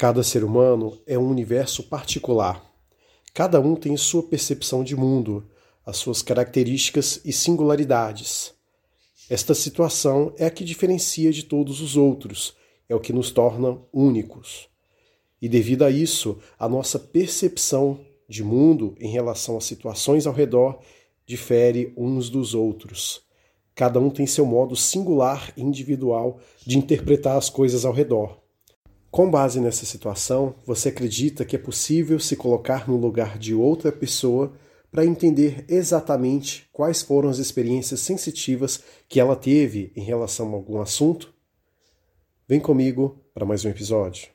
Cada ser humano é um universo particular. Cada um tem sua percepção de mundo, as suas características e singularidades. Esta situação é a que diferencia de todos os outros, é o que nos torna únicos. E devido a isso, a nossa percepção de mundo em relação às situações ao redor difere uns dos outros. Cada um tem seu modo singular e individual de interpretar as coisas ao redor. Com base nessa situação, você acredita que é possível se colocar no lugar de outra pessoa para entender exatamente quais foram as experiências sensitivas que ela teve em relação a algum assunto? Vem comigo para mais um episódio.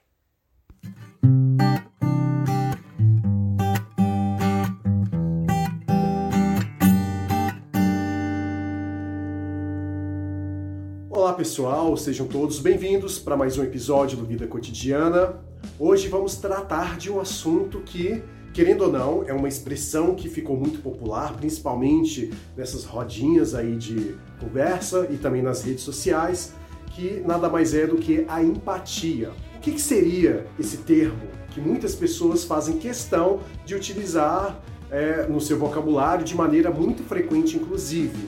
Olá pessoal, sejam todos bem-vindos para mais um episódio do Vida Cotidiana. Hoje vamos tratar de um assunto que, querendo ou não, é uma expressão que ficou muito popular, principalmente nessas rodinhas aí de conversa e também nas redes sociais, que nada mais é do que a empatia. O que, que seria esse termo que muitas pessoas fazem questão de utilizar é, no seu vocabulário de maneira muito frequente, inclusive?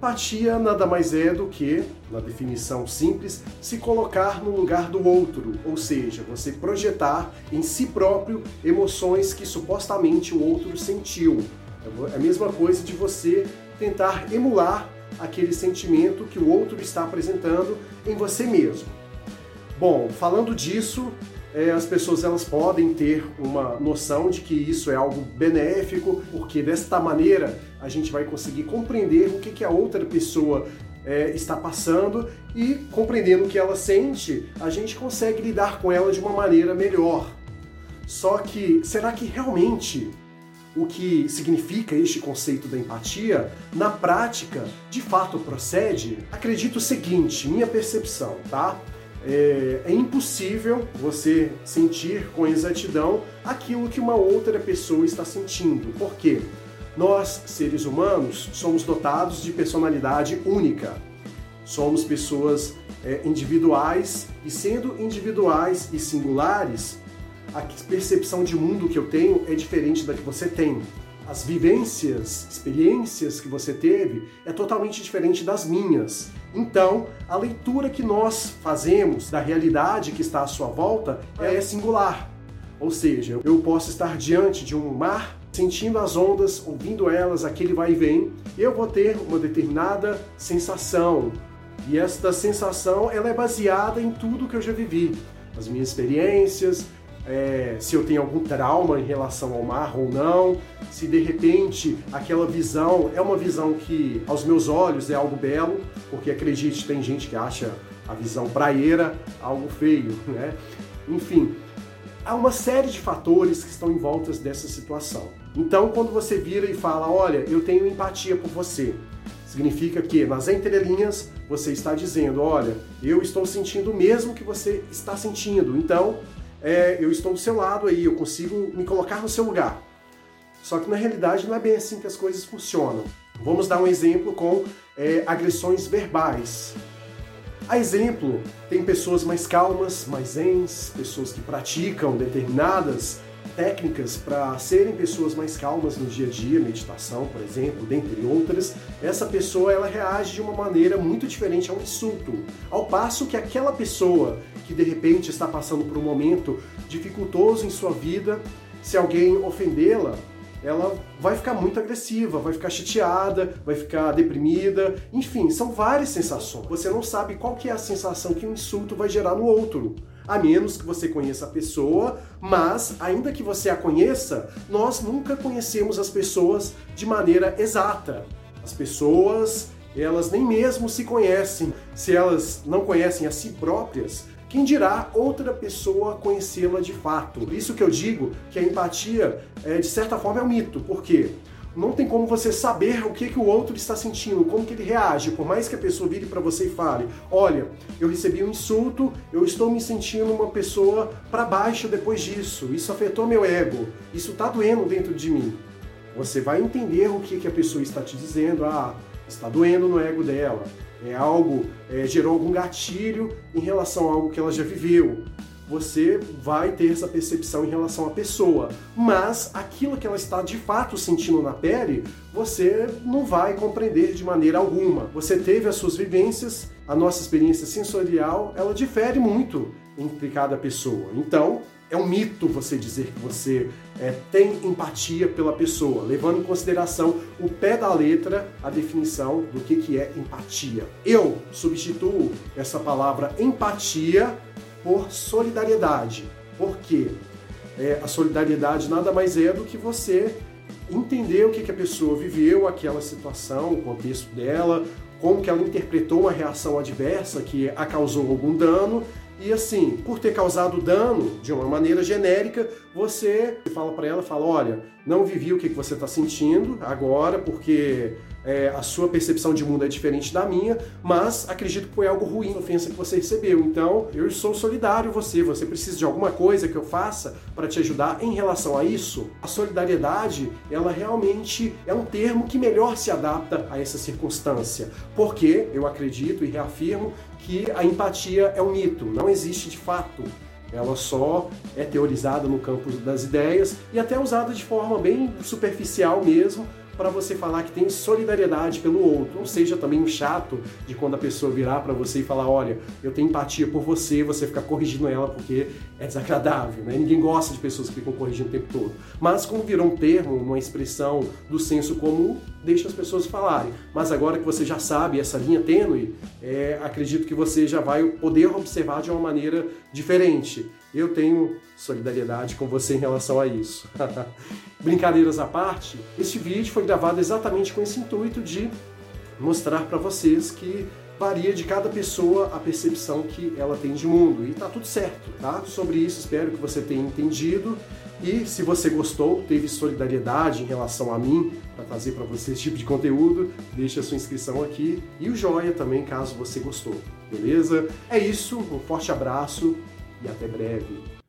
Empatia nada mais é do que, na definição simples, se colocar no lugar do outro, ou seja, você projetar em si próprio emoções que supostamente o outro sentiu. É a mesma coisa de você tentar emular aquele sentimento que o outro está apresentando em você mesmo. Bom, falando disso, é, as pessoas elas podem ter uma noção de que isso é algo benéfico, porque desta maneira a gente vai conseguir compreender o que, que a outra pessoa é, está passando e compreendendo o que ela sente, a gente consegue lidar com ela de uma maneira melhor. Só que será que realmente o que significa este conceito da empatia, na prática, de fato procede? Acredito o seguinte, minha percepção, tá? É, é, impossível você sentir com exatidão aquilo que uma outra pessoa está sentindo. Por quê? Nós, seres humanos, somos dotados de personalidade única. Somos pessoas é, individuais e, sendo individuais e singulares, a percepção de mundo que eu tenho é diferente da que você tem as vivências, experiências que você teve é totalmente diferente das minhas. Então, a leitura que nós fazemos da realidade que está à sua volta é singular. Ou seja, eu posso estar diante de um mar, sentindo as ondas, ouvindo elas, aquele vai e vem, eu vou ter uma determinada sensação. E esta sensação ela é baseada em tudo que eu já vivi, as minhas experiências, é, se eu tenho algum trauma em relação ao mar ou não, se de repente aquela visão é uma visão que aos meus olhos é algo belo, porque acredite, tem gente que acha a visão praieira algo feio, né? Enfim, há uma série de fatores que estão em volta dessa situação. Então, quando você vira e fala, olha, eu tenho empatia por você, significa que nas entrelinhas você está dizendo, olha, eu estou sentindo o mesmo que você está sentindo. Então, é, eu estou do seu lado aí, eu consigo me colocar no seu lugar. Só que na realidade não é bem assim que as coisas funcionam. Vamos dar um exemplo com é, agressões verbais. A exemplo, tem pessoas mais calmas, mais zens, pessoas que praticam determinadas técnicas para serem pessoas mais calmas no dia a dia, meditação, por exemplo, dentre outras, essa pessoa ela reage de uma maneira muito diferente ao insulto. Ao passo que aquela pessoa que de repente está passando por um momento dificultoso em sua vida, se alguém ofendê-la, ela vai ficar muito agressiva, vai ficar chateada, vai ficar deprimida, enfim, são várias sensações. Você não sabe qual que é a sensação que um insulto vai gerar no outro a menos que você conheça a pessoa, mas ainda que você a conheça, nós nunca conhecemos as pessoas de maneira exata. As pessoas, elas nem mesmo se conhecem. Se elas não conhecem a si próprias, quem dirá outra pessoa conhecê-la de fato? Por isso que eu digo que a empatia, é, de certa forma, é um mito. Por quê? Não tem como você saber o que, que o outro está sentindo, como que ele reage, por mais que a pessoa vire para você e fale, olha, eu recebi um insulto, eu estou me sentindo uma pessoa para baixo depois disso, isso afetou meu ego, isso está doendo dentro de mim. Você vai entender o que, que a pessoa está te dizendo, ah, está doendo no ego dela, é algo, é, gerou algum gatilho em relação a algo que ela já viveu. Você vai ter essa percepção em relação à pessoa, mas aquilo que ela está de fato sentindo na pele, você não vai compreender de maneira alguma. Você teve as suas vivências, a nossa experiência sensorial, ela difere muito entre cada pessoa. Então, é um mito você dizer que você é, tem empatia pela pessoa, levando em consideração o pé da letra a definição do que, que é empatia. Eu substituo essa palavra empatia por solidariedade. Por quê? É, a solidariedade nada mais é do que você entender o que, que a pessoa viveu, aquela situação, o contexto dela, como que ela interpretou uma reação adversa que a causou algum dano e assim, por ter causado dano de uma maneira genérica, você fala para ela, fala, olha, não vivi o que você está sentindo agora, porque é, a sua percepção de mundo é diferente da minha, mas acredito que foi algo ruim, ofensa que você recebeu. Então, eu sou solidário você, você precisa de alguma coisa que eu faça para te ajudar em relação a isso. A solidariedade, ela realmente é um termo que melhor se adapta a essa circunstância, porque eu acredito e reafirmo que a empatia é um mito, não existe de fato. Ela só é teorizada no campo das ideias e até usada de forma bem superficial mesmo para você falar que tem solidariedade pelo outro. Não seja também chato de quando a pessoa virar para você e falar: olha, eu tenho empatia por você, você ficar corrigindo ela porque é desagradável, né? Ninguém gosta de pessoas que ficam corrigindo o tempo todo. Mas como virou um termo, uma expressão do senso comum, deixa as pessoas falarem. Mas agora que você já sabe essa linha tênue, é, acredito que você já vai poder observar de uma maneira diferente. Eu tenho solidariedade com você em relação a isso. Brincadeiras à parte, este vídeo foi gravado exatamente com esse intuito de mostrar para vocês que varia de cada pessoa a percepção que ela tem de mundo. E tá tudo certo, tá? Sobre isso, espero que você tenha entendido. E se você gostou, teve solidariedade em relação a mim para trazer para você esse tipo de conteúdo, deixa a sua inscrição aqui e o joia também, caso você gostou. Beleza? É isso, um forte abraço e até breve.